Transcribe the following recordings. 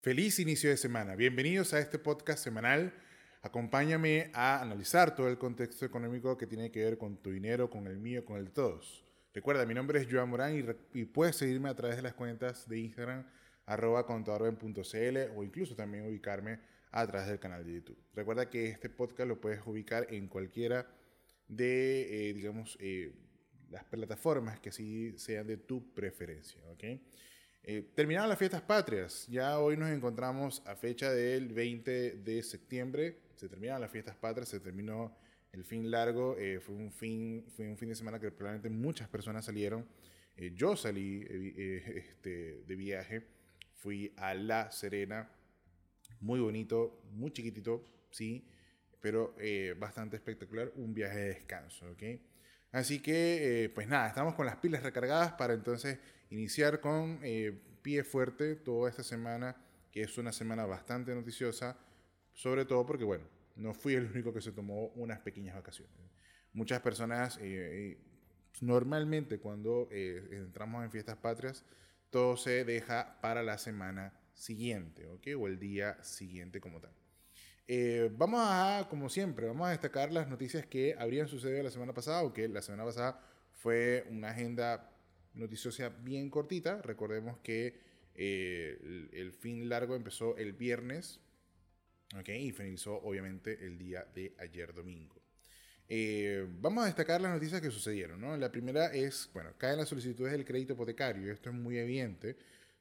Feliz inicio de semana. Bienvenidos a este podcast semanal. Acompáñame a analizar todo el contexto económico que tiene que ver con tu dinero, con el mío, con el de todos. Recuerda, mi nombre es Joan Morán y, puedes seguirme a través de las cuentas de Instagram arroba contadorben.cl o incluso también ubicarme a través del canal de YouTube. Recuerda que este podcast lo puedes ubicar en cualquiera de, eh, digamos, eh, las plataformas que sí sean de tu preferencia. ¿ok? Eh, terminaron las fiestas patrias. Ya hoy nos encontramos a fecha del 20 de septiembre. Se terminaron las fiestas patrias, se terminó el fin largo. Eh, fue, un fin, fue un fin de semana que probablemente muchas personas salieron. Eh, yo salí este, de viaje. Fui a La Serena. Muy bonito, muy chiquitito, sí, pero bastante espectacular. Un viaje de descanso, ¿ok? Así que, pues nada, estamos con las pilas recargadas para entonces iniciar con eh, pie fuerte toda esta semana, que es una semana bastante noticiosa, sobre todo porque, bueno, no fui el único que se tomó unas pequeñas vacaciones. Muchas personas, eh, eh, normalmente cuando entramos en fiestas patrias, todo se deja para la semana siguiente, ¿ok? O el día siguiente como tal. Vamos a, como siempre, vamos a destacar las noticias que habrían sucedido la semana pasada, o que la semana pasada fue una agenda noticiosa bien cortita. Recordemos que eh, el, fin largo empezó el viernes y finalizó obviamente el día de ayer domingo. Eh, vamos a destacar las noticias que sucedieron. ¿no? La primera es, bueno, caen las solicitudes del crédito hipotecario. Esto es muy evidente.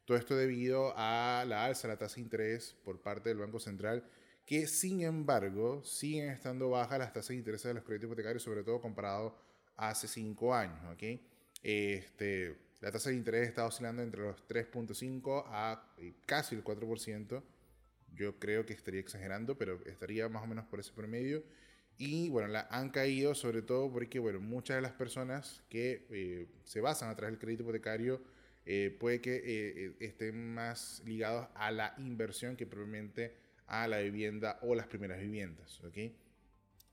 Todo esto debido a la alza de la tasa de interés por parte del Banco Central, que sin embargo siguen estando bajas las tasas de interés de los créditos hipotecarios, sobre todo comparado a hace cinco años. ¿okay? Este, la tasa de interés está oscilando entre los 3.5 a eh, casi el 4%. Yo creo que estaría exagerando, pero estaría más o menos por ese promedio. Y bueno, la han caído sobre todo porque bueno, muchas de las personas que eh, se basan a través del crédito hipotecario eh, puede que estén más ligados a la inversión que probablemente a la vivienda o las primeras viviendas. ¿okay?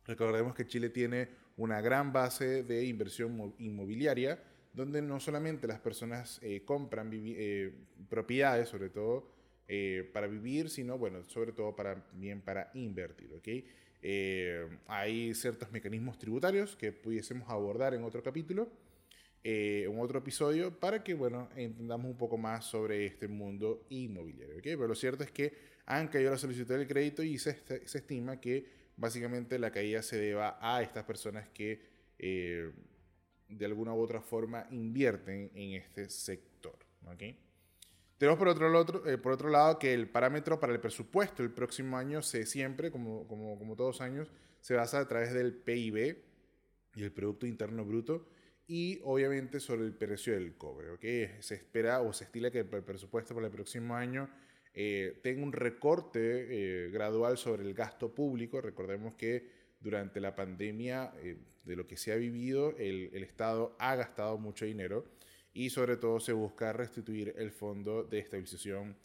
Recordemos que Chile tiene una gran base de inversión inmobiliaria donde no solamente las personas eh, compran eh, propiedades, sobre todo eh, para vivir, sino, bueno, sobre todo para, bien para invertir, ¿ok? hay ciertos mecanismos tributarios que pudiésemos abordar en otro capítulo, en otro episodio, para que, bueno, entendamos un poco más sobre este mundo inmobiliario, ¿ok? Pero lo cierto es que han caído la solicitud del crédito y se, se estima que básicamente la caída se deba a estas personas que de alguna u otra forma invierten en este sector. ¿okay? Tenemos por otro, otro, eh, por otro lado que el parámetro para el presupuesto el próximo año se siempre, como, como, como todos años, se basa a través del PIB y el Producto Interno Bruto y obviamente sobre el precio del cobre. ¿okay? Se espera o se estila que el presupuesto para el próximo año eh, tenga un recorte eh, gradual sobre el gasto público. Recordemos que durante la pandemia eh, de lo que se ha vivido, el, Estado ha gastado mucho dinero y sobre todo se busca restituir el fondo de estabilización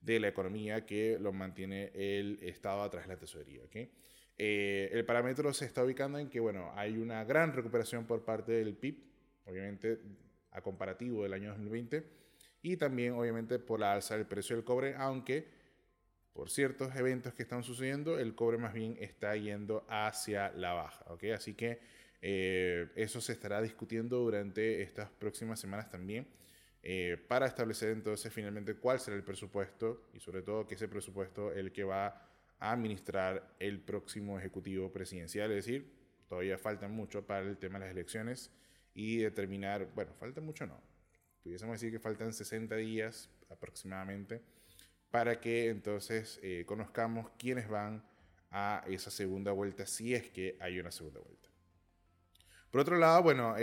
de la economía que lo mantiene el Estado a través de la tesorería. Eh, el parámetro se está ubicando en que bueno, hay una gran recuperación por parte del PIB, obviamente a comparativo del año 2020, y también obviamente por la alza del precio del cobre, aunque por ciertos eventos que están sucediendo, el cobre más bien está yendo hacia la baja. ¿okay? Así que eh, eso se estará discutiendo durante estas próximas semanas también eh, para establecer entonces finalmente cuál será el presupuesto y sobre todo que ese presupuesto el que va a administrar el próximo ejecutivo presidencial. Es decir, todavía falta mucho para el tema de las elecciones y determinar, bueno, falta mucho no, pudiésemos decir que faltan 60 días aproximadamente para que entonces eh, conozcamos quiénes van a esa segunda vuelta, si es que hay una segunda vuelta. Por otro lado, bueno,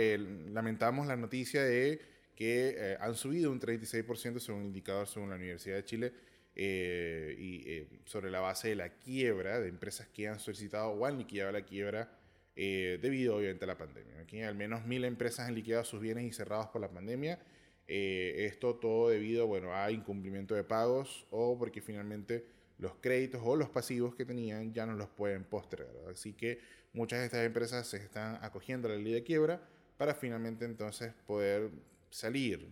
lamentamos la noticia de que eh, han subido un 36% según un indicador según la Universidad de Chile eh, y sobre la base de la quiebra de empresas que han solicitado o han liquidado la quiebra debido obviamente a la pandemia. Aquí al menos mil empresas han liquidado sus bienes y cerrados por la pandemia eh, esto todo debido bueno, a incumplimiento de pagos o porque finalmente los créditos o los pasivos que tenían ya no los pueden postergar. Así que muchas de estas empresas se están acogiendo a la ley de quiebra para finalmente entonces poder salir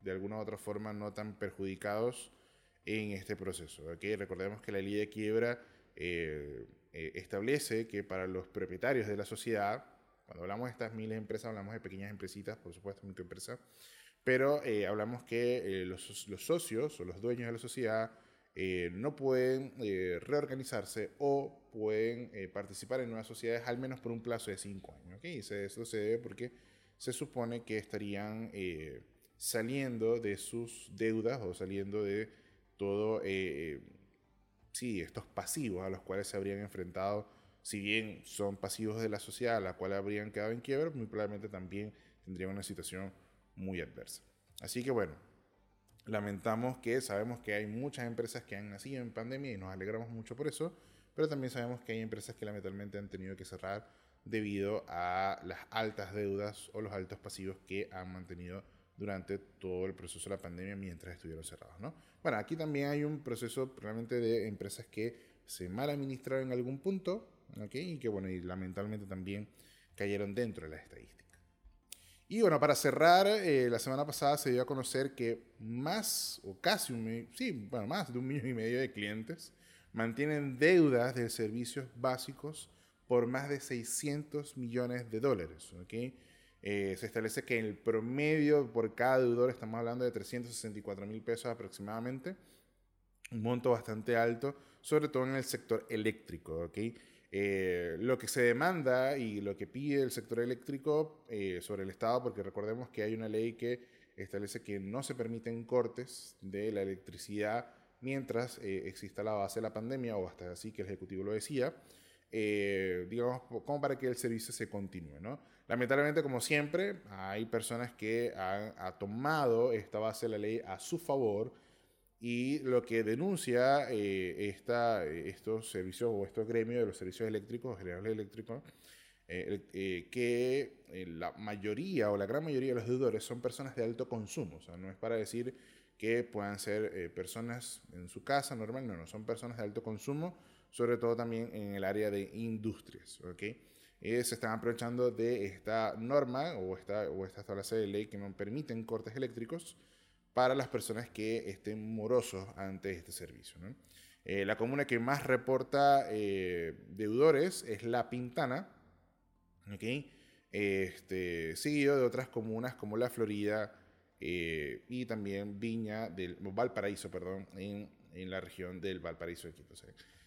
de alguna u otra forma no tan perjudicados en este proceso. ¿okay? Recordemos que la ley de quiebra eh, eh, establece que para los propietarios de la sociedad, cuando hablamos de estas miles de empresas, hablamos de pequeñas empresitas, por supuesto, microempresas, pero eh, hablamos que los, los, socios o los dueños de la sociedad no pueden reorganizarse o pueden participar en nuevas sociedades al menos por un plazo de cinco años. ¿okay? Eso se debe porque se supone que estarían saliendo de sus deudas o saliendo de todo, eh, sí, estos pasivos a los cuales se habrían enfrentado, si bien son pasivos de la sociedad a la cual habrían quedado en quiebra, muy probablemente también tendrían una situación muy adversa. Así que bueno, lamentamos que sabemos que hay muchas empresas que han nacido en pandemia y nos alegramos mucho por eso, pero también sabemos que hay empresas que lamentablemente han tenido que cerrar debido a las altas deudas o los altos pasivos que han mantenido durante todo el proceso de la pandemia mientras estuvieron cerrados. ¿no? Bueno, aquí también hay un proceso realmente de empresas que se mal administraron en algún punto ¿okay? y que, bueno, y lamentablemente también cayeron dentro de la estadística. Y bueno, para cerrar, eh, la semana pasada se dio a conocer que más, o casi un sí, bueno, más de un millón y medio de clientes mantienen deudas de servicios básicos por más de 600 millones de dólares. ¿okay? Eh, se establece que el promedio por cada deudor estamos hablando de 364 mil pesos aproximadamente, un monto bastante alto, sobre todo en el sector eléctrico. ¿okay? Eh, lo que se demanda y lo que pide el sector eléctrico eh, sobre el Estado, porque recordemos que hay una ley que establece que no se permiten cortes de la electricidad mientras exista la base de la pandemia, o hasta así que el Ejecutivo lo decía, digamos, como para que el servicio se continúe, ¿no? Lamentablemente, como siempre, hay personas que han, tomado esta base de la ley a su favor y lo que denuncia eh, esta, estos servicios o estos gremios de los servicios eléctricos, generales eléctricos, eh, eh, que la mayoría o la gran mayoría de los deudores son personas de alto consumo. O sea, no es para decir que puedan ser personas en su casa normal, no, no, son personas de alto consumo, sobre todo también en el área de industrias. ¿okay? se están aprovechando de esta norma o esta, o esta tabla de ley que no permiten cortes eléctricos para las personas que estén morosos ante este servicio. Eh, la comuna que más reporta eh, deudores es La Pintana, ¿okay? este, seguido de otras comunas como La Florida eh, y también Viña del Valparaíso, perdón, en, la región del Valparaíso de Quito.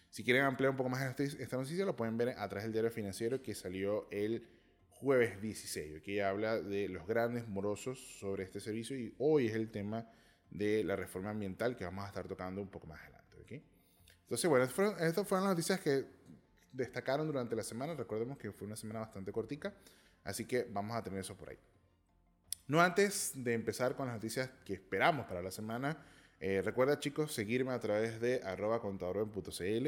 Si quieren ampliar un poco más esta noticia, lo pueden ver a través del diario financiero que salió el jueves 16, que habla de los grandes morosos sobre este servicio y hoy es el tema de la reforma ambiental que vamos a estar tocando un poco más adelante. Entonces, bueno, estas fueron, las noticias que destacaron durante la semana. Recordemos que fue una semana bastante cortica, así que vamos a tener eso por ahí. No antes de empezar con las noticias que esperamos para la semana, eh, recuerda, chicos, seguirme a través de arroba contador.cl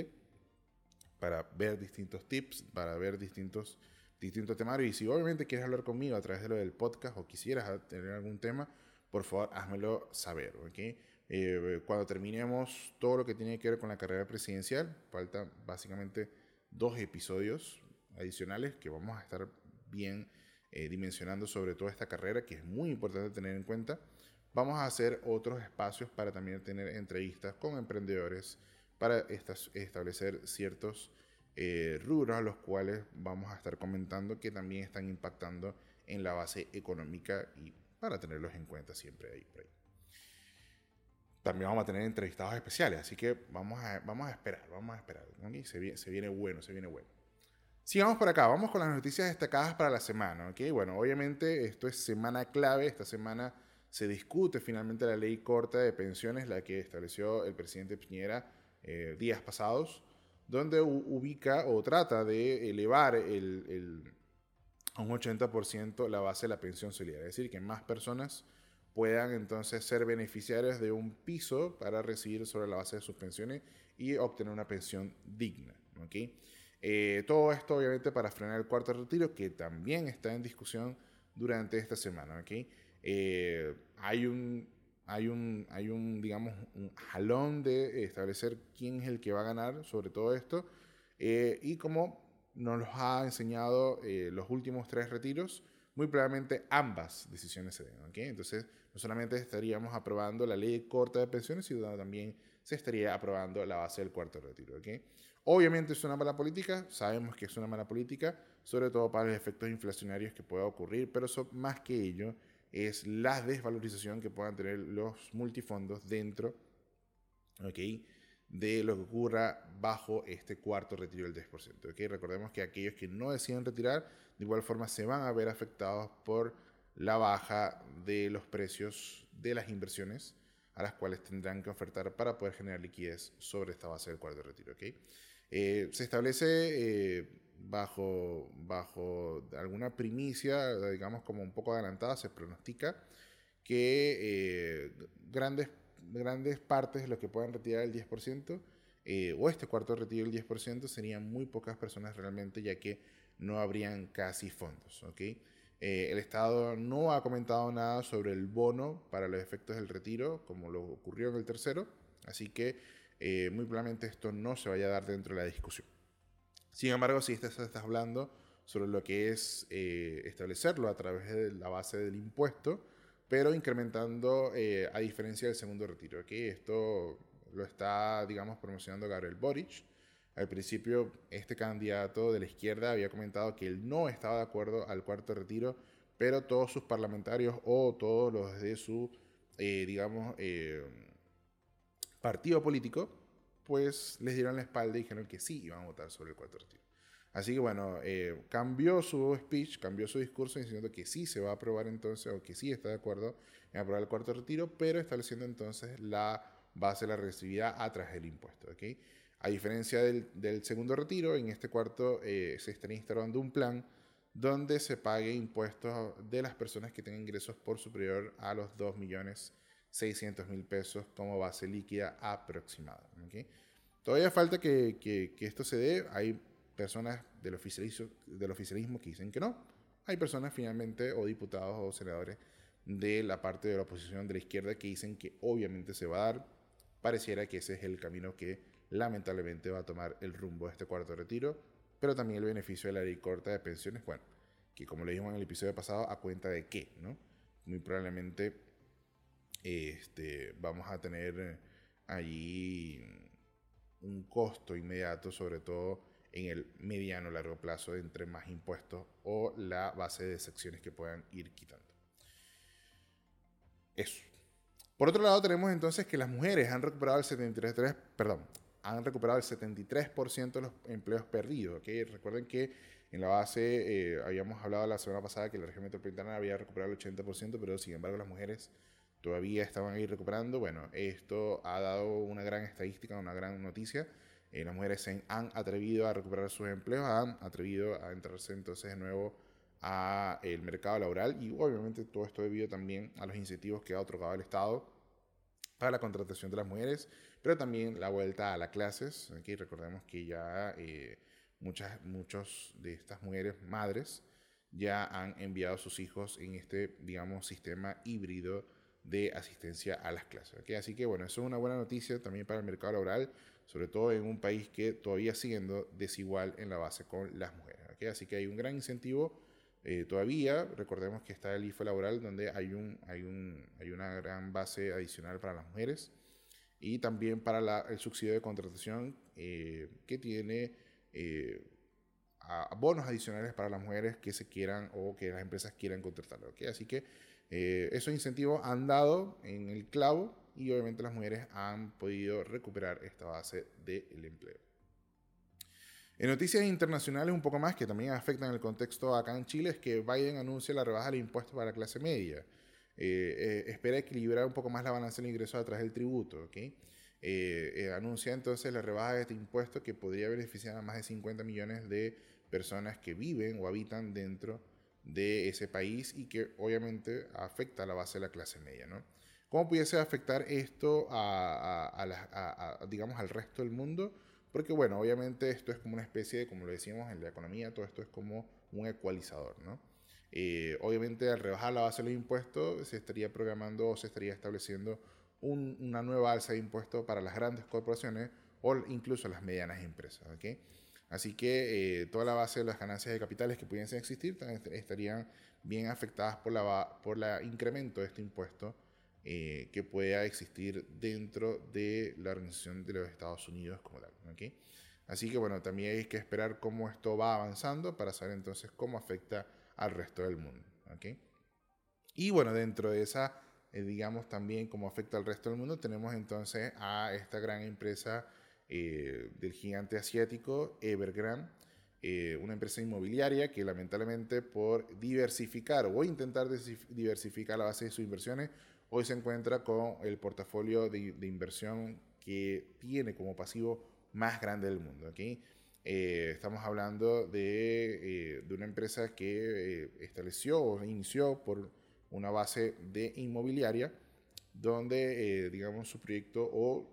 para ver distintos tips, para ver distintos, distintos temarios. Y si obviamente quieres hablar conmigo a través de lo del podcast o quisieras tener algún tema, por favor, házmelo saber. ¿okay? Eh, cuando terminemos todo lo que tiene que ver con la carrera presidencial, faltan básicamente dos episodios adicionales que vamos a estar bien eh, dimensionando sobre toda esta carrera, que es muy importante tener en cuenta. Vamos a hacer otros espacios para también tener entrevistas con emprendedores para establecer ciertos eh, rubros los cuales vamos a estar comentando que también están impactando en la base económica y para tenerlos en cuenta siempre ahí. También vamos a tener entrevistados especiales, así que vamos a, vamos a esperar, vamos a esperar. Se, viene, se viene bueno, se viene bueno. Sigamos por acá, vamos con las noticias destacadas para la semana. ¿okay? Bueno, obviamente esto es semana clave, esta semana se discute finalmente la ley corta de pensiones, la que estableció el presidente Piñera eh, días pasados, donde ubica o trata de elevar el, a un 80% la base de la pensión solidaria, es decir, que más personas puedan entonces ser beneficiarios de un piso para recibir sobre la base de sus pensiones y obtener una pensión digna. ¿okay? Eh, todo esto obviamente para frenar el cuarto retiro que también está en discusión durante esta semana. ¿okay? Eh, hay un, hay un, hay un, digamos, un jalón de establecer quién es el que va a ganar sobre todo esto. Eh, y como nos los ha enseñado eh, los últimos tres retiros, muy probablemente ambas decisiones se den. Entonces, no solamente estaríamos aprobando la ley corta de pensiones, sino también se estaría aprobando la base del cuarto retiro. ¿okay? Obviamente es una mala política, sabemos que es una mala política, sobre todo para los efectos inflacionarios que pueda ocurrir, pero eso, más que ello es la desvalorización que puedan tener los multifondos dentro ¿okay? de lo que ocurra bajo este cuarto retiro del 10%. ¿okay? Recordemos que aquellos que no deciden retirar, de igual forma se van a ver afectados por la baja de los precios de las inversiones a las cuales tendrán que ofertar para poder generar liquidez sobre esta base del cuarto retiro. ¿okay? Eh, se establece eh, bajo, bajo alguna primicia, digamos como un poco adelantada, se pronostica que eh, grandes, grandes partes de los que puedan retirar el 10%, o este cuarto retiro del 10%, serían muy pocas personas realmente, ya que no habrían casi fondos. ¿okay? el Estado no ha comentado nada sobre el bono para los efectos del retiro, como lo ocurrió en el tercero, así que eh, muy probablemente esto no se vaya a dar dentro de la discusión. Sin embargo, si estás, hablando sobre lo que es eh, establecerlo a través de la base del impuesto, pero incrementando eh, a diferencia del segundo retiro. que Esto lo está, digamos, promocionando Gabriel Boric. Al principio, este candidato de la izquierda había comentado que él no estaba de acuerdo al cuarto retiro, pero todos sus parlamentarios o todos los de su, digamos, partido político, pues les dieron la espalda y dijeron que sí iban a votar sobre el cuarto retiro. Así que bueno, eh, cambió su speech, cambió su discurso diciendo que sí se va a aprobar entonces, o que sí está de acuerdo en aprobar el cuarto retiro, pero estableciendo entonces la base de la regresividad a través del impuesto. ¿okay? A diferencia del, segundo retiro, en este cuarto eh, se estaría instalando un plan donde se pague impuestos de las personas que tengan ingresos por superior a los 2 millones 600 mil pesos como base líquida aproximada. Todavía falta que, que, esto se dé. Hay personas del oficialismo, del oficialismo que dicen que no. Hay personas finalmente, o diputados o senadores de la parte de la oposición de la izquierda que dicen que obviamente se va a dar. Pareciera que ese es el camino que lamentablemente va a tomar el rumbo de este cuarto retiro, pero también el beneficio de la ley corta de pensiones, bueno, que como le dijimos en el episodio pasado, a cuenta de qué, ¿no? Muy probablemente este, vamos a tener eh, allí un costo inmediato, sobre todo en el mediano largo plazo, entre más impuestos o la base de secciones que puedan ir quitando. Eso. Por otro lado, tenemos entonces que las mujeres han recuperado el 73, perdón, han recuperado el 73% de los empleos perdidos. Recuerden que en la base eh, habíamos hablado la semana pasada que la región metropolitana había recuperado el 80%, pero sin embargo las mujeres todavía estaban ahí recuperando. Bueno, esto ha dado una gran estadística, una gran noticia. Eh, las mujeres se han atrevido a recuperar sus empleos, han atrevido a entrarse entonces de nuevo a el mercado laboral y obviamente todo esto debido también a los incentivos que ha otorgado el Estado para la contratación de las mujeres, pero también la vuelta a las clases. Aquí recordemos que ya eh, muchas muchos de estas mujeres madres ya han enviado a sus hijos en este, digamos, sistema híbrido de asistencia a las clases. Así que bueno, eso es una buena noticia también para el mercado laboral, sobre todo en un país que todavía siendo desigual en la base con las mujeres. Así que hay un gran incentivo eh, todavía. Recordemos que está el IFE laboral donde hay, un, hay, un, hay una gran base adicional para las mujeres y también para el subsidio de contratación eh, que tiene eh, bonos adicionales para las mujeres que se quieran o que las empresas quieran contratar. Así que eh, esos incentivos han dado en el clavo y obviamente las mujeres han podido recuperar esta base del empleo. En noticias internacionales un poco más que también afectan el contexto acá en Chile es que Biden anuncia la rebaja del impuesto para la clase media. Eh, eh, espera equilibrar un poco más la balanza del ingreso a través del tributo. anuncia entonces la rebaja de este impuesto que podría beneficiar a más de 50 millones de personas que viven o habitan dentro de ese país y que obviamente afecta a la base de la clase media. ¿no? ¿Cómo pudiese afectar esto a, digamos, al resto del mundo? Porque, bueno, obviamente esto es como una especie de, como lo decíamos en la economía, todo esto es como un ecualizador, ¿no? Eh, obviamente, al rebajar la base de los impuestos, se estaría programando o se estaría estableciendo una nueva alza de impuestos para las grandes corporaciones o incluso las medianas empresas, ¿ok? Así que eh, toda la base de las ganancias de capitales que pudiesen existir estarían bien afectadas por la por la incremento de este impuesto eh, que pueda existir dentro de la Organización de los Estados Unidos como tal. Así que bueno, también hay que esperar cómo esto va avanzando para saber entonces cómo afecta al resto del mundo. ¿okay? Y bueno, dentro de esa, eh, digamos también cómo afecta al resto del mundo, tenemos entonces a esta gran empresa eh, del gigante asiático Evergrande, una empresa inmobiliaria que lamentablemente por diversificar o intentar diversificar la base de sus inversiones, hoy se encuentra con el portafolio de, inversión que tiene como pasivo más grande del mundo. ¿okay? Eh, estamos hablando de, eh, de una empresa que eh, estableció o inició por una base de inmobiliaria donde, digamos, su proyecto o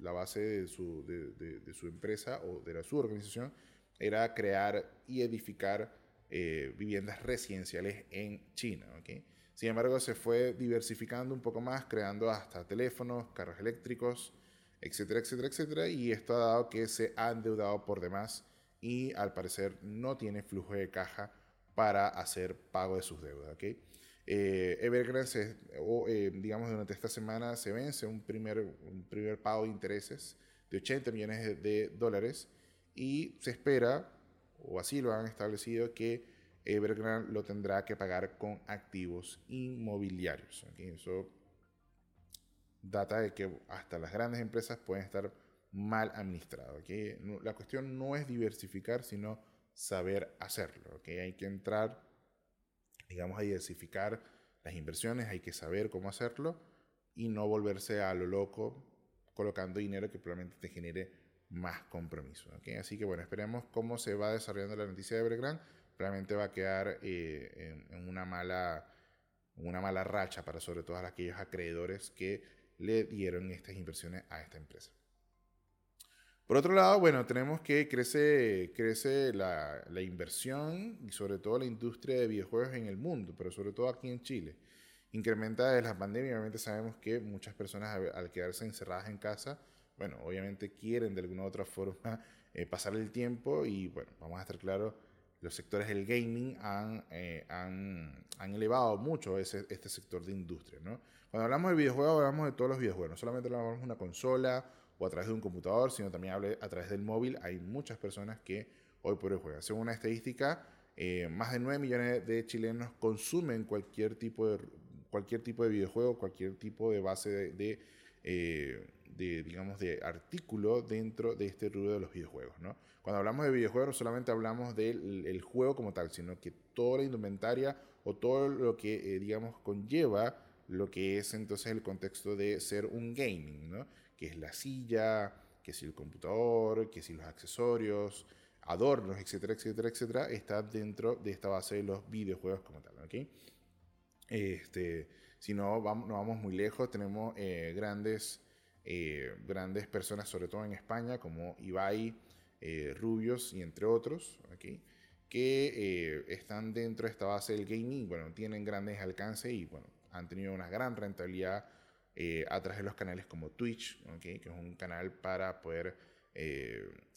la base de su, de, de, su empresa o de la, su organización era crear y edificar viviendas residenciales en China. ¿okay? Sin embargo, se fue diversificando un poco más, creando hasta teléfonos, carros eléctricos, etcétera, etcétera, etcétera. Y esto ha dado que se ha endeudado por demás y al parecer no tiene flujo de caja para hacer pago de sus deudas. ¿okay? Eh, Evergrande, o, eh, digamos, durante esta semana se vence un primer, un primer pago de intereses de 80 millones de dólares y se espera, o así lo han establecido, que Evergrande lo tendrá que pagar con activos inmobiliarios. Eso data de que hasta las grandes empresas pueden estar mal administradas. La cuestión no es diversificar, sino saber hacerlo. Hay que entrar, digamos, a diversificar las inversiones, hay que saber cómo hacerlo y no volverse a lo loco colocando dinero que probablemente te genere más compromiso. Así que bueno, esperemos cómo se va desarrollando la noticia de Evergrande realmente va a quedar eh, en, una mala, una mala racha para sobre todo aquellos acreedores que le dieron estas inversiones a esta empresa. Por otro lado, bueno, tenemos que crece, crece la, la, inversión y sobre todo la industria de videojuegos en el mundo, pero sobre todo aquí en Chile. Incrementa desde la pandemia, obviamente sabemos que muchas personas al quedarse encerradas en casa, bueno, obviamente quieren de alguna u otra forma eh, pasar el tiempo y bueno, vamos a estar claros, los sectores del gaming han, eh, han, han elevado mucho ese, este sector de industria. ¿no? Cuando hablamos de videojuegos, hablamos de todos los videojuegos. No solamente hablamos de una consola o a través de un computador, sino también a través del móvil. Hay muchas personas que hoy por hoy juegan. Según una estadística, eh, más de 9 millones de chilenos consumen cualquier tipo de, cualquier tipo de videojuego, cualquier tipo de base de, de, eh, de digamos, de artículo dentro de este rubro de los videojuegos. ¿no? Cuando hablamos de videojuegos no solamente hablamos del juego como tal, sino que toda la indumentaria o todo lo que, eh, digamos, conlleva lo que es entonces el contexto de ser un gaming, ¿no? Que es la silla, que es el computador, que si los accesorios, adornos, etcétera, etcétera, etcétera, está dentro de esta base de los videojuegos como tal, ¿ok? Este, si no vamos, no vamos muy lejos, tenemos eh, grandes, eh, grandes personas, sobre todo en España, como Ibai, eh, rubios y entre otros, aquí, que están dentro de esta base del gaming, bueno, tienen grandes alcances y bueno, han tenido una gran rentabilidad eh, a través de los canales como Twitch, que es un canal para poder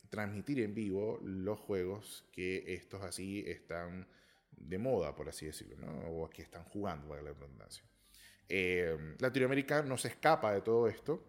transmitir en vivo los juegos que estos así están de moda, por así decirlo, ¿no? o que están jugando, para la redundancia. Latinoamérica no se escapa de todo esto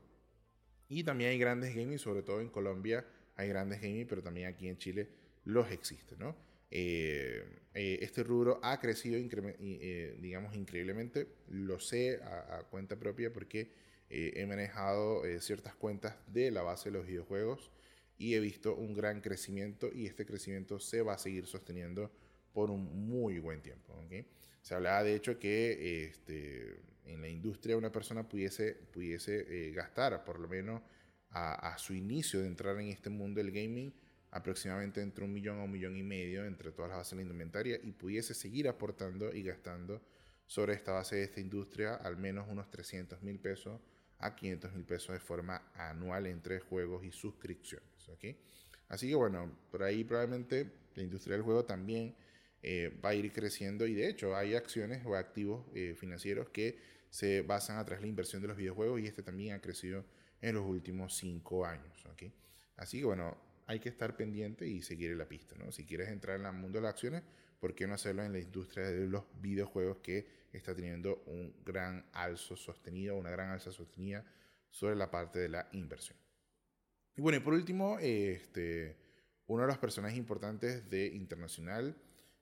y también hay grandes gaming, sobre todo en Colombia, hay grandes gaming, pero también aquí en Chile los existen, ¿no? Eh, eh, este rubro ha crecido, eh, digamos, increíblemente. Lo sé a, cuenta propia porque he manejado ciertas cuentas de la base de los videojuegos y he visto un gran crecimiento y este crecimiento se va a seguir sosteniendo por un muy buen tiempo. ¿okay? Se hablaba de hecho que este, en la industria una persona pudiese, pudiese gastar por lo menos a, su inicio de entrar en este mundo del gaming aproximadamente entre un millón a un millón y medio entre todas las bases de la indumentaria y pudiese seguir aportando y gastando sobre esta base de esta industria al menos unos 300 mil pesos a 500 mil pesos de forma anual entre juegos y suscripciones. Así que bueno, por ahí probablemente la industria del juego también eh, va a ir creciendo y de hecho hay acciones o activos eh, financieros que se basan a través de la inversión de los videojuegos y este también ha crecido en los últimos cinco años. ¿okay? Así que bueno, hay que estar pendiente y seguir la pista. ¿no? Si quieres entrar en el mundo de las acciones, ¿por qué no hacerlo en la industria de los videojuegos que está teniendo un gran alzo sostenido, una gran alza sostenida sobre la parte de la inversión? Y bueno, y por último, este, uno de los personajes importantes de Internacional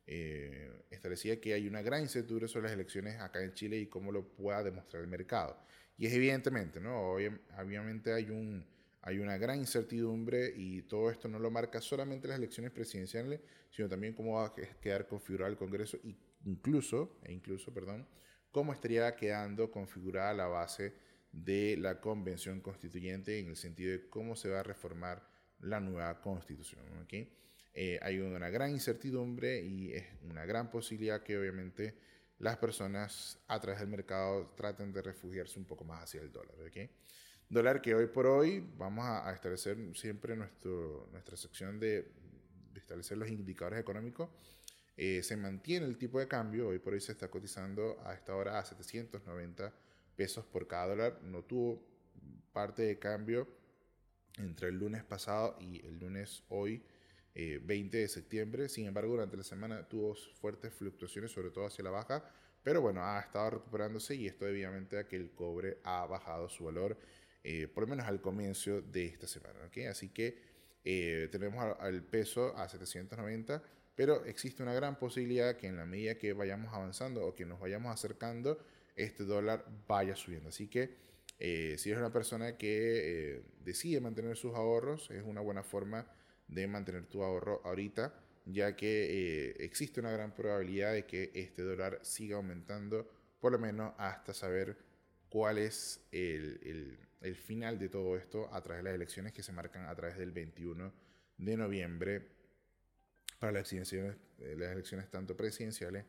eh, establecía que hay una gran incertidumbre sobre las elecciones acá en Chile y cómo lo pueda demostrar el mercado. Y es evidentemente, ¿no? Obviamente hay un hay una gran incertidumbre y todo esto no lo marca solamente las elecciones presidenciales, sino también cómo va a quedar configurado el Congreso e incluso, e incluso, perdón, cómo estaría quedando configurada la base de la convención constituyente en el sentido de cómo se va a reformar la nueva constitución. ¿okay? Eh, hay una gran incertidumbre y es una gran posibilidad que obviamente las personas a través del mercado traten de refugiarse un poco más hacia el dólar. ¿okay? Dólar que hoy por hoy vamos a, establecer siempre nuestro, nuestra sección de, establecer los indicadores económicos. Eh, se mantiene el tipo de cambio, hoy por hoy se está cotizando a esta hora a 790 pesos por cada dólar. No tuvo parte de cambio entre el lunes pasado y el lunes hoy, 20 eh, de septiembre. Sin embargo, durante la semana tuvo fuertes fluctuaciones, sobre todo hacia la baja, pero bueno, ha estado recuperándose y esto debidamente a que el cobre ha bajado su valor eh, por lo menos al comienzo de esta semana. ¿okay? Así que eh, tenemos al peso a 790, pero existe una gran posibilidad que en la medida que vayamos avanzando o que nos vayamos acercando, este dólar vaya subiendo. Así que eh, si eres una persona que decide mantener sus ahorros, es una buena forma de mantener tu ahorro ahorita, ya que existe una gran probabilidad de que este dólar siga aumentando, por lo menos hasta saber cuál es el el final de todo esto a través de las elecciones que se marcan a través del 21 de noviembre para las elecciones, eh, las elecciones tanto presidenciales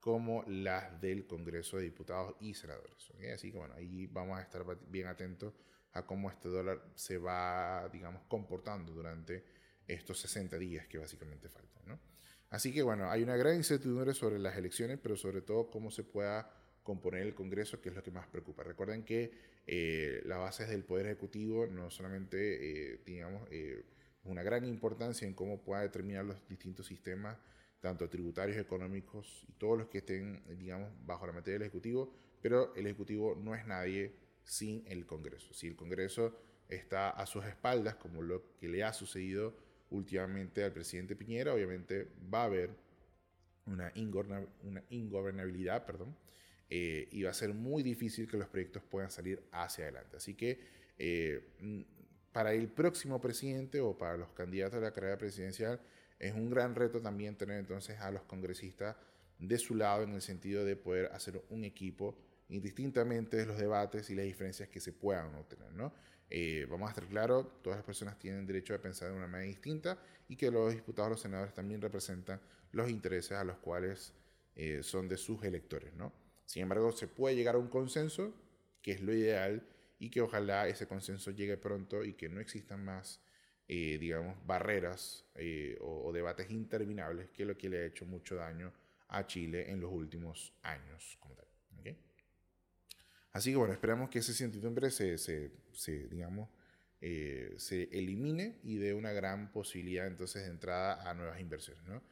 como las del Congreso de Diputados y Senadores. Así que bueno, ahí vamos a estar bien atentos a cómo este dólar se va, digamos, comportando durante estos 60 días que básicamente faltan. ¿no? Así que bueno, hay una gran incertidumbre sobre las elecciones, pero sobre todo cómo se pueda componer el Congreso, que es lo que más preocupa. Recuerden que eh, las bases del Poder Ejecutivo no solamente, eh, digamos, eh, una gran importancia en cómo pueda determinar los distintos sistemas, tanto tributarios, económicos y todos los que estén, digamos, bajo la materia del Ejecutivo, pero el Ejecutivo no es nadie sin el Congreso. Si el Congreso está a sus espaldas, como lo que le ha sucedido últimamente al presidente Piñera, obviamente va a haber una, ingobernabilidad, perdón, eh, y va a ser muy difícil que los proyectos puedan salir hacia adelante. Así que eh, mm, para el próximo presidente o para los candidatos a la carrera presidencial es un gran reto también tener entonces a los congresistas de su lado en el sentido de poder hacer un equipo indistintamente de los debates y las diferencias que se puedan obtener. ¿no? Eh, vamos a estar claros, todas las personas tienen derecho a pensar de una manera distinta y que los diputados, los senadores también representan los intereses a los cuales son de sus electores. ¿no? Sin embargo, se puede llegar a un consenso, que es lo ideal, y que ojalá ese consenso llegue pronto y que no existan más, eh, digamos, barreras eh, o, debates interminables, que es lo que le ha hecho mucho daño a Chile en los últimos años. Así que bueno, esperamos que ese incertidumbre se, se, se digamos, eh, se elimine y dé una gran posibilidad entonces de entrada a nuevas inversiones. ¿no?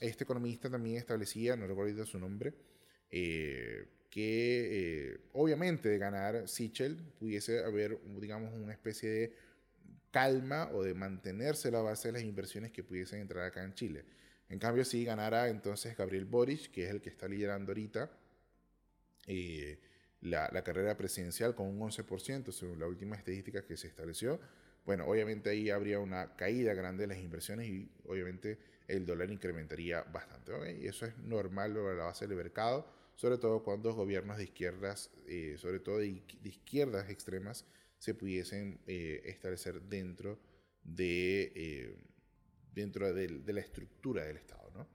Este economista también establecía, no recuerdo su nombre, eh, que eh, obviamente de ganar Sichel pudiese haber, digamos, una especie de calma o de mantenerse la base de las inversiones que pudiesen entrar acá en Chile. En cambio, si ganara entonces Gabriel Boric, que es el que está liderando ahorita eh, la, la, carrera presidencial con un 11%, según la última estadística que se estableció, bueno, obviamente ahí habría una caída grande de las inversiones y obviamente el dólar incrementaría bastante. Y eso es normal sobre la base del mercado, sobre todo cuando gobiernos de izquierdas, eh, sobre todo de, izquierdas extremas, se pudiesen eh, establecer dentro de, eh, dentro de, la estructura del Estado. ¿no?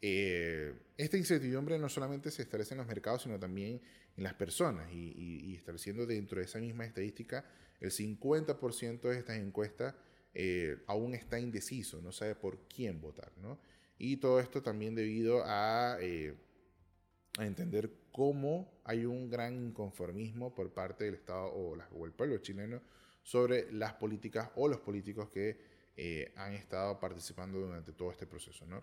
esta incertidumbre no solamente se establece en los mercados, sino también en las personas y, estableciendo dentro de esa misma estadística, el 50% de estas encuestas eh, aún está indeciso, no sabe por quién votar, ¿no? Y todo esto también debido a, eh, a entender cómo hay un gran inconformismo por parte del Estado o, o el pueblo chileno sobre las políticas o los políticos que eh, han estado participando durante todo este proceso, ¿no?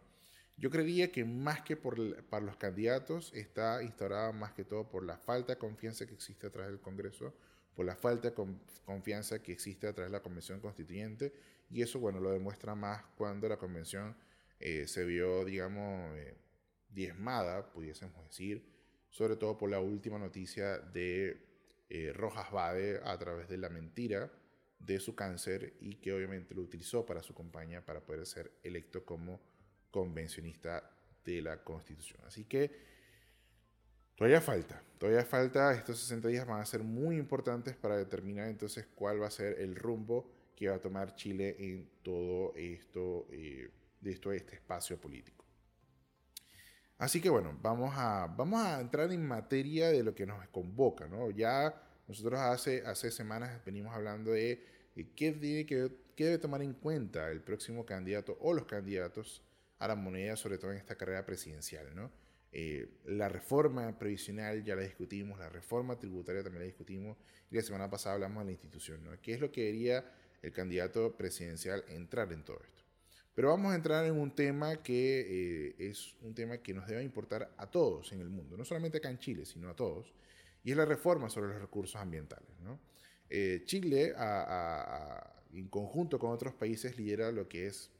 Yo creería que más que por, para los candidatos está instaurada más que todo por la falta de confianza que existe a través del Congreso, por la falta de confianza que existe a través de la Convención Constituyente, y eso, bueno, lo demuestra más cuando la Convención eh, se vio, digamos, eh, diezmada, pudiésemos decir, sobre todo por la última noticia de eh, Rojas Bade a través de la mentira de su cáncer y que obviamente lo utilizó para su campaña para poder ser electo como convencionista de la Constitución. Así que todavía falta, todavía falta, estos 60 días van a ser muy importantes para determinar entonces cuál va a ser el rumbo que va a tomar Chile en todo esto, eh, de esto, este espacio político. Así que bueno, vamos a, vamos a entrar en materia de lo que nos convoca, ¿no? Ya nosotros hace, hace semanas venimos hablando de qué debe, qué, debe tomar en cuenta el próximo candidato o los candidatos a la moneda, sobre todo en esta carrera presidencial, ¿no? Eh, la reforma previsional ya la discutimos, la reforma tributaria también la discutimos, y la semana pasada hablamos de la institución, ¿no? ¿Qué es lo que debería el candidato presidencial entrar en todo esto? Pero vamos a entrar en un tema que eh, es un tema que nos debe importar a todos en el mundo, no solamente acá en Chile, sino a todos, y es la reforma sobre los recursos ambientales. Eh, Chile, en conjunto con otros países, lidera lo que es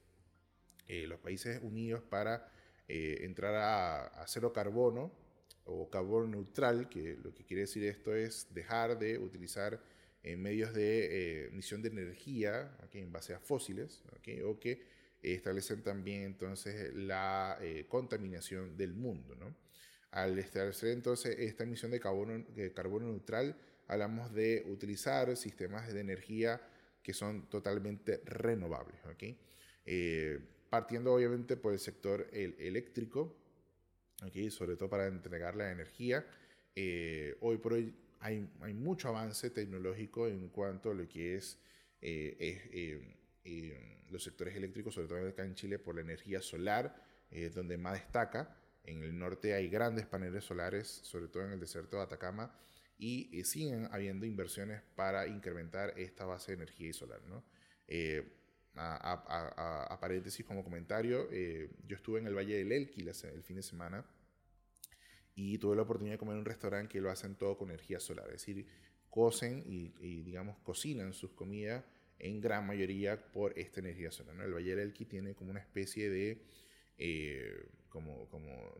eh, los países unidos para entrar a, cero carbono o carbono neutral, que lo que quiere decir esto es dejar de utilizar medios de emisión de energía en base a fósiles, o que establecen también entonces la eh, contaminación del mundo. ¿no? Al establecer entonces esta emisión de carbono, carbono neutral, hablamos de utilizar sistemas de energía que son totalmente renovables. ¿okay? Eh, partiendo obviamente por el sector eléctrico, ¿okay? sobre todo para entregar la energía. Eh, hoy por hoy hay, mucho avance tecnológico en cuanto a lo que es, es los sectores eléctricos, sobre todo acá en Chile, por la energía solar, eh, donde más destaca. En el norte hay grandes paneles solares, sobre todo en el desierto de Atacama, y eh, siguen habiendo inversiones para incrementar esta base de energía solar. ¿no? Eh, a, paréntesis como comentario, yo estuve en el Valle del Elqui el fin de semana y tuve la oportunidad de comer en un restaurante que lo hacen todo con energía solar, es decir, cocen y, digamos, cocinan sus comidas en gran mayoría por esta energía solar. ¿no? El Valle del Elqui tiene como una especie de, eh, como, como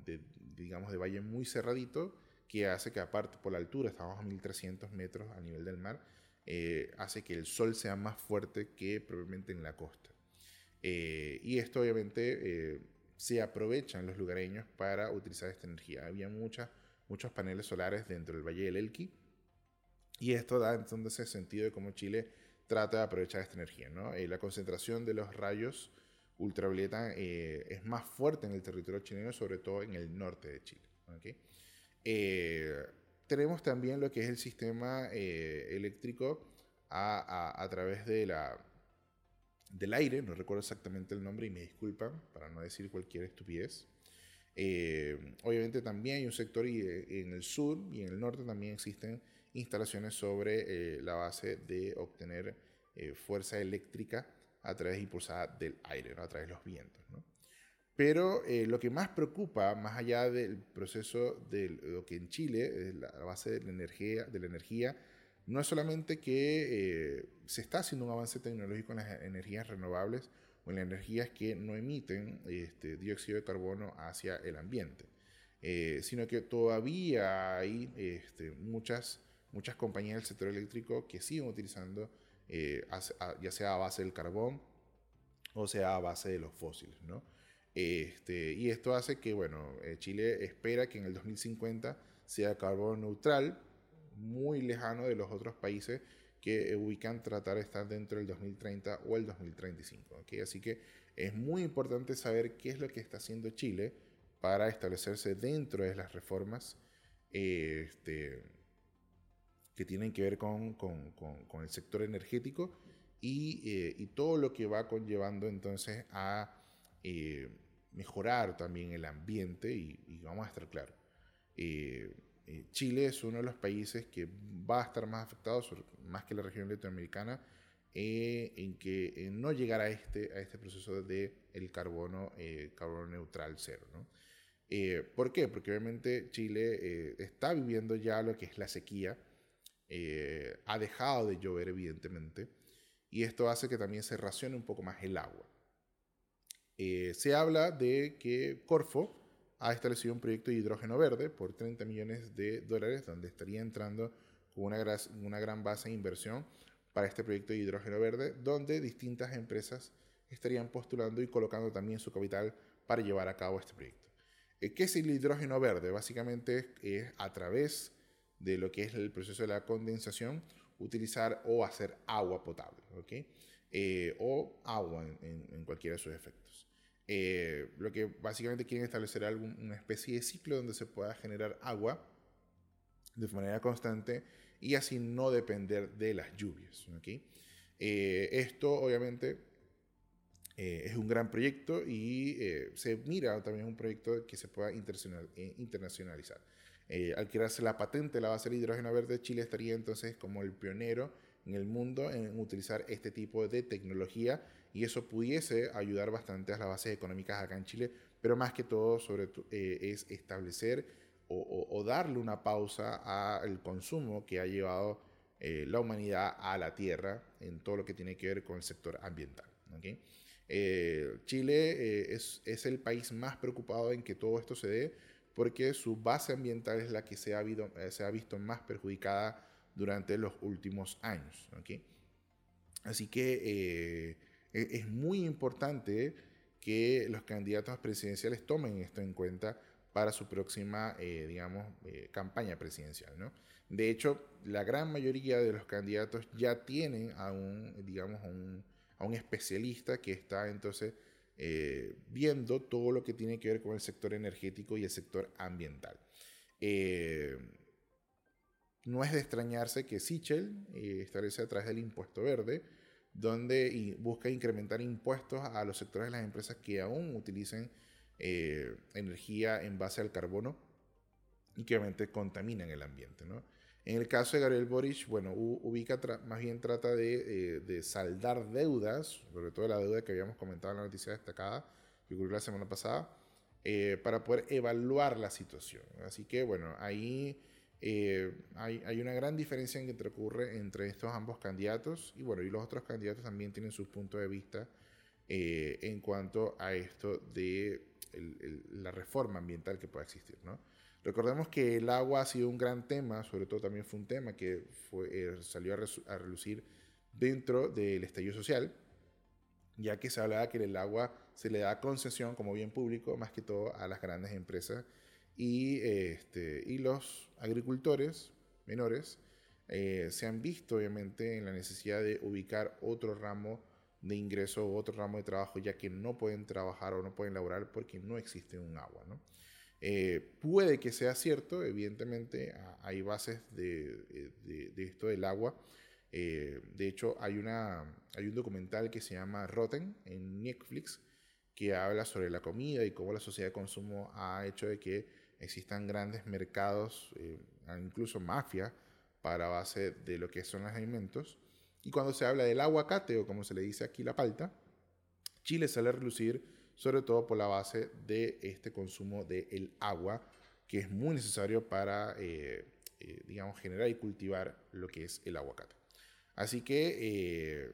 digamos, de valle muy cerradito que hace que aparte por la altura, estamos a 1300 metros a nivel del mar, eh, hace que el sol sea más fuerte que probablemente en la costa. Eh, y esto obviamente se aprovechan los lugareños para utilizar esta energía. Había muchas, muchos paneles solares dentro del Valle del Elqui y esto da entonces sentido de cómo Chile trata de aprovechar esta energía. ¿no? Eh, la concentración de los rayos ultravioleta eh, es más fuerte en el territorio chileno, sobre todo en el norte de Chile. Eh, tenemos también lo que es el sistema eléctrico a, a, través de la, del aire, no recuerdo exactamente el nombre y me disculpan para no decir cualquier estupidez. obviamente también hay un sector en el sur y en el norte también existen instalaciones sobre eh, la base de obtener eh, fuerza eléctrica a través impulsada del aire, ¿no? a través de los vientos. ¿no? Pero eh, lo que más preocupa, más allá del proceso de lo que en Chile es la base de la energía, de la energía no es solamente que se está haciendo un avance tecnológico en las energías renovables o en las energías que no emiten este, dióxido de carbono hacia el ambiente, sino que todavía hay este, muchas muchas compañías del sector eléctrico que siguen utilizando, eh, ya sea a base del carbón o sea a base de los fósiles, ¿no? Este, y esto hace que, bueno, eh, Chile espera que en el 2050 sea carbón neutral, muy lejano de los otros países que ubican tratar de estar dentro del 2030 o el 2035. ¿okay? Así que es muy importante saber qué es lo que está haciendo Chile para establecerse dentro de las reformas este, que tienen que ver con, con, con, el sector energético y, eh, y, todo lo que va conllevando entonces a eh, mejorar también el ambiente y, vamos a estar claros. Eh, Chile es uno de los países que va a estar más afectado, más que la región latinoamericana, eh, en que no llegar a este, a este proceso de el carbono, carbono neutral cero. ¿no? ¿Por qué? Porque obviamente Chile está viviendo ya lo que es la sequía, ha dejado de llover evidentemente, y esto hace que también se racione un poco más el agua. Se habla de que Corfo, ha establecido un proyecto de hidrógeno verde por 30 millones de dólares, donde estaría entrando una gran base de inversión para este proyecto de hidrógeno verde, donde distintas empresas estarían postulando y colocando también su capital para llevar a cabo este proyecto. Eh, ¿Qué es el hidrógeno verde? Básicamente es a través de lo que es el proceso de la condensación, utilizar o hacer agua potable, ¿ok? Eh, o agua en, en cualquiera de sus efectos. Eh, lo que básicamente quieren establecer algún, una especie de ciclo donde se pueda generar agua de manera constante y así no depender de las lluvias. Eh, esto obviamente eh, es un gran proyecto y se mira también un proyecto que se pueda internacionalizar. al crearse la patente la base de hidrógeno verde, Chile estaría entonces como el pionero en el mundo en utilizar este tipo de tecnología y eso pudiese ayudar bastante a las bases económicas acá en Chile, pero más que todo sobre, eh, es establecer o, darle una pausa al consumo que ha llevado eh, la humanidad a la tierra en todo lo que tiene que ver con el sector ambiental. Eh, Chile es, es, el país más preocupado en que todo esto se dé porque su base ambiental es la que se ha, habido, se ha visto más perjudicada durante los últimos años. Así que e-, es muy importante que los candidatos presidenciales tomen esto en cuenta para su próxima, eh, digamos, eh, campaña presidencial, ¿no? De hecho, la gran mayoría de los candidatos ya tienen a un, digamos, a un, a un especialista que está entonces eh, viendo todo lo que tiene que ver con el sector energético y el sector ambiental. no es de extrañarse que Sichel establece a través del impuesto verde donde busca incrementar impuestos a los sectores de las empresas que aún utilicen eh, energía en base al carbono y que obviamente contaminan el ambiente. ¿no? En el caso de Gabriel Boric, bueno, ubica más bien trata de, eh, de, saldar deudas, sobre todo la deuda que habíamos comentado en la noticia destacada, que ocurrió la semana pasada, eh, para poder evaluar la situación. Así que, bueno, ahí eh, hay, hay, una gran diferencia en que ocurre entre estos ambos candidatos y bueno, y los otros candidatos también tienen sus puntos de vista eh, en cuanto a esto de la reforma ambiental que pueda existir, ¿no? Recordemos que el agua ha sido un gran tema, sobre todo también fue un tema que fue, eh, salió a, a, relucir dentro del estallido social, ya que se hablaba que el agua se le da concesión como bien público, más que todo a las grandes empresas y, este, y los agricultores menores eh, se han visto obviamente en la necesidad de ubicar otro ramo de ingreso o otro ramo de trabajo ya que no pueden trabajar o no pueden laborar porque no existe un agua. ¿no? Eh, puede que sea cierto, evidentemente hay bases de, de, de esto del agua. Eh, de hecho, hay, una, hay un documental que se llama Rotten en Netflix que habla sobre la comida y cómo la sociedad de consumo ha hecho de que existan grandes mercados, eh, incluso mafia, para base de lo que son los alimentos. Y cuando se habla del aguacate, o como se le dice aquí la palta, Chile sale a relucir sobre todo por la base de este consumo del agua, que es muy necesario para, eh, eh, digamos, generar y cultivar lo que es el aguacate. Así que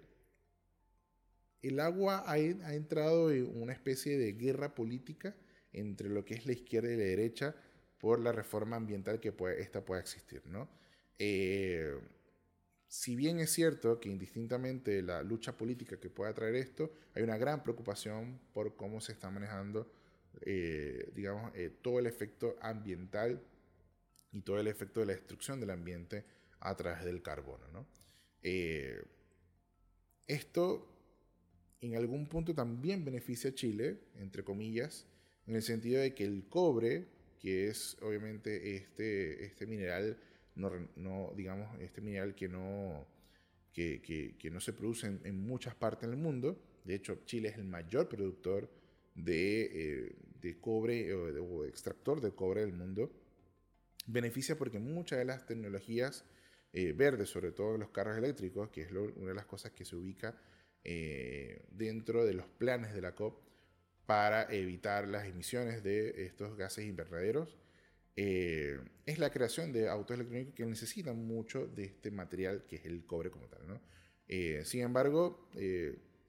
el agua ha entrado en una especie de guerra política entre lo que es la izquierda y la derecha por la reforma ambiental que puede, esta pueda existir. ¿no? Eh, si bien es cierto que indistintamente la lucha política que pueda traer esto, hay una gran preocupación por cómo se está manejando, eh, digamos, eh, todo el efecto ambiental y todo el efecto de la destrucción del ambiente a través del carbono. ¿no? esto en algún punto también beneficia a Chile, entre comillas, en el sentido de que el cobre, que es obviamente este, este mineral, no, no, digamos, este mineral que no, que, que, no se produce en, muchas partes del mundo, de hecho Chile es el mayor productor de, eh, de cobre o, extractor de cobre del mundo, beneficia porque muchas de las tecnologías eh, verde, sobre todo en los carros eléctricos, que es una de las cosas que se ubica eh, dentro de los planes de la COP para evitar las emisiones de estos gases invernaderos, eh, es la creación de autos electrónicos que necesitan mucho de este material que es el cobre como tal. sin embargo,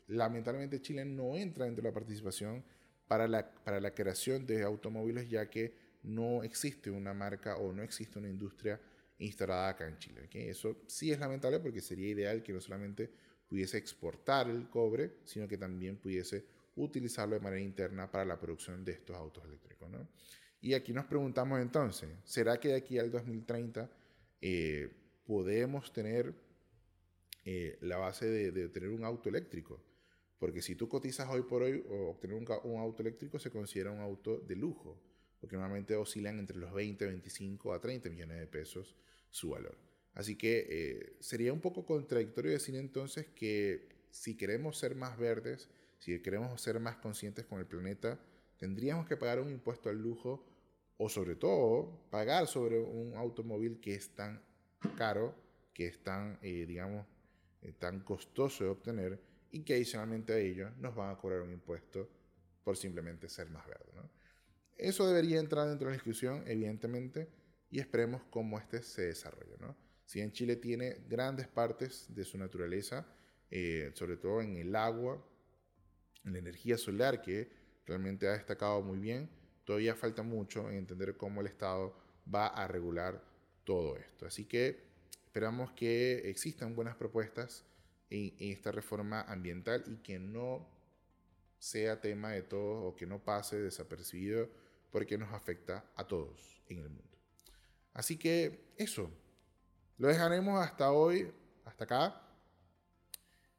lamentablemente Chile no entra dentro de la participación para la, para la creación de automóviles ya que no existe una marca o no existe una industria instalada acá en Chile. Eso sí es lamentable porque sería ideal que no solamente pudiese exportar el cobre, sino que también pudiese utilizarlo de manera interna para la producción de estos autos eléctricos. Y aquí nos preguntamos entonces, ¿será que de aquí al 2030 eh, podemos tener eh, la base de, de, tener un auto eléctrico? Porque si tú cotizas hoy por hoy, obtener un, un auto eléctrico se considera un auto de lujo, porque normalmente oscilan entre los 20, 25 a 30 millones de pesos su valor. Así que eh, sería un poco contradictorio decir entonces que si queremos ser más verdes, si queremos ser más conscientes con el planeta, tendríamos que pagar un impuesto al lujo o sobre todo pagar sobre un automóvil que es tan caro, que es tan, eh, digamos, eh, tan costoso de obtener y que adicionalmente a ello nos van a cobrar un impuesto por simplemente ser más verde. Eso debería entrar dentro de la discusión, evidentemente, y esperemos cómo este se desarrolla. ¿no? Si en Chile tiene grandes partes de su naturaleza, eh, sobre todo en el agua, en la energía solar, que realmente ha destacado muy bien, todavía falta mucho en entender cómo el Estado va a regular todo esto. Así que esperamos que existan buenas propuestas en, en esta reforma ambiental y que no sea tema de todos o que no pase desapercibido porque nos afecta a todos en el mundo. Así que eso, lo dejaremos hasta hoy, hasta acá,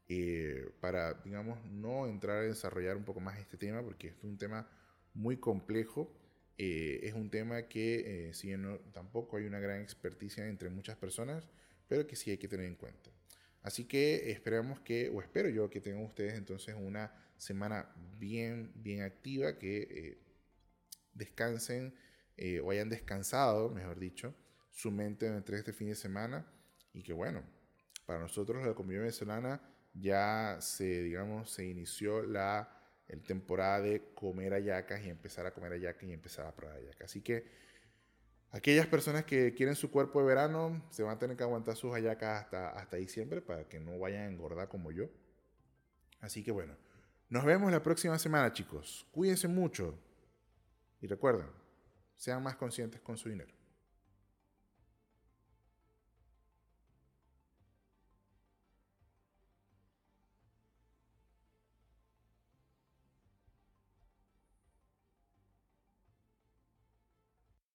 eh, para, digamos, no entrar a desarrollar un poco más este tema, porque es un tema muy complejo. Eh, es un tema que, eh, si no, tampoco hay una gran experticia entre muchas personas, pero que sí hay que tener en cuenta. Así que esperamos que, o espero yo que tengan ustedes entonces una semana bien, bien activa, que descansen o hayan descansado, mejor dicho, su mente entre este fin de semana y que bueno, para nosotros la comunidad venezolana ya se, digamos, se inició la el temporada de comer ayacas y empezar a comer ayacas y empezar a probar ayacas. Así que aquellas personas que quieren su cuerpo de verano se van a tener que aguantar sus ayacas hasta, hasta diciembre para que no vayan a engordar como yo. Así que bueno, nos vemos la próxima semana chicos. Cuídense mucho y recuerden, sean más conscientes con su dinero.